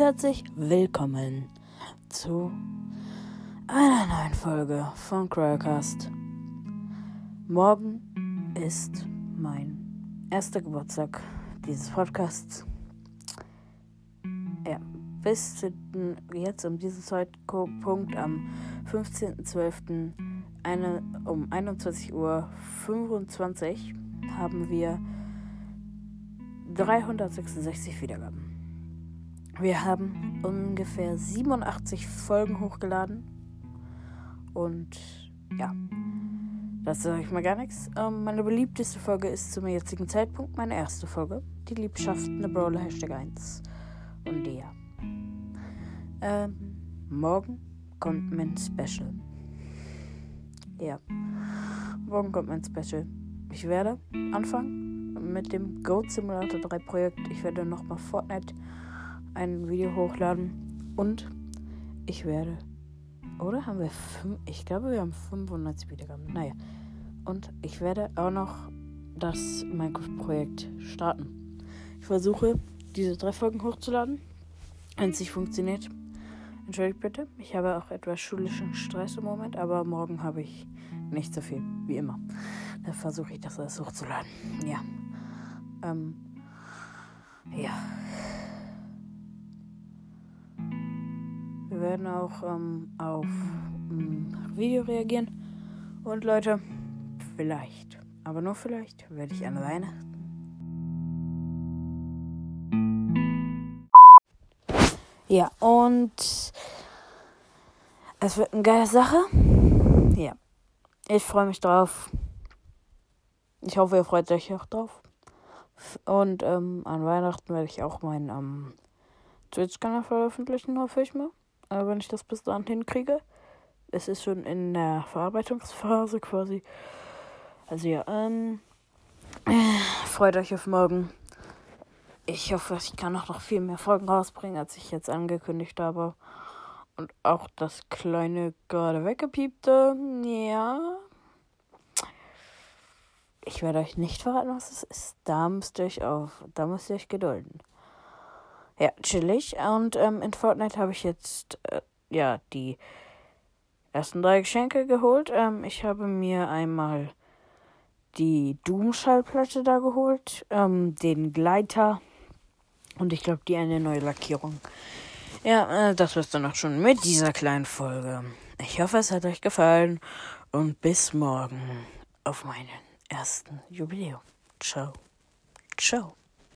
Und herzlich willkommen zu einer neuen Folge von Cryocast. Morgen ist mein erster Geburtstag dieses Podcasts. Ja, bis jetzt um diesen Zeitpunkt am 15.12. um 21.25 Uhr haben wir 366 Wiedergaben. Wir haben ungefähr 87 Folgen hochgeladen. Und ja, das sage ich mal gar nichts. Ähm, meine beliebteste Folge ist zum jetzigen Zeitpunkt meine erste Folge. Die Liebschaften der Brawler Hashtag 1. Und ja. Ähm, morgen kommt mein Special. Ja. Morgen kommt mein Special. Ich werde anfangen mit dem Goat Simulator 3 Projekt. Ich werde nochmal Fortnite ein Video hochladen und ich werde. Oder haben wir fünf? Ich glaube, wir haben 95 Wiedergaben. Naja. Und ich werde auch noch das Minecraft-Projekt starten. Ich versuche, diese drei Folgen hochzuladen. Wenn es nicht funktioniert, entschuldigt bitte. Ich habe auch etwas schulischen Stress im Moment, aber morgen habe ich nicht so viel, wie immer. Da versuche ich das alles hochzuladen. Ja. Ähm. Ja. Werden auch ähm, auf ein ähm, Video reagieren. Und Leute, vielleicht, aber nur vielleicht, werde ich an Weihnachten. Ja, und es wird eine geile Sache. Ja, ich freue mich drauf. Ich hoffe, ihr freut euch auch drauf. Und ähm, an Weihnachten werde ich auch meinen ähm, Twitch-Kanal veröffentlichen, hoffe ich mal. Aber wenn ich das bis dahin hinkriege. Es ist schon in der Verarbeitungsphase quasi. Also ja, ähm, freut euch auf morgen. Ich hoffe, ich kann auch noch viel mehr Folgen rausbringen, als ich jetzt angekündigt habe. Und auch das kleine gerade weggepiepte. Ja. Ich werde euch nicht verraten, was es ist. Da müsst ihr euch auf. Da müsst ihr euch gedulden. Ja, chillig. Und ähm, in Fortnite habe ich jetzt äh, ja die ersten drei Geschenke geholt. Ähm, ich habe mir einmal die Doom-Schallplatte da geholt, ähm, den Gleiter und ich glaube die eine neue Lackierung. Ja, äh, das war's dann auch schon mit dieser kleinen Folge. Ich hoffe, es hat euch gefallen und bis morgen auf meinen ersten Jubiläum. Ciao. Ciao.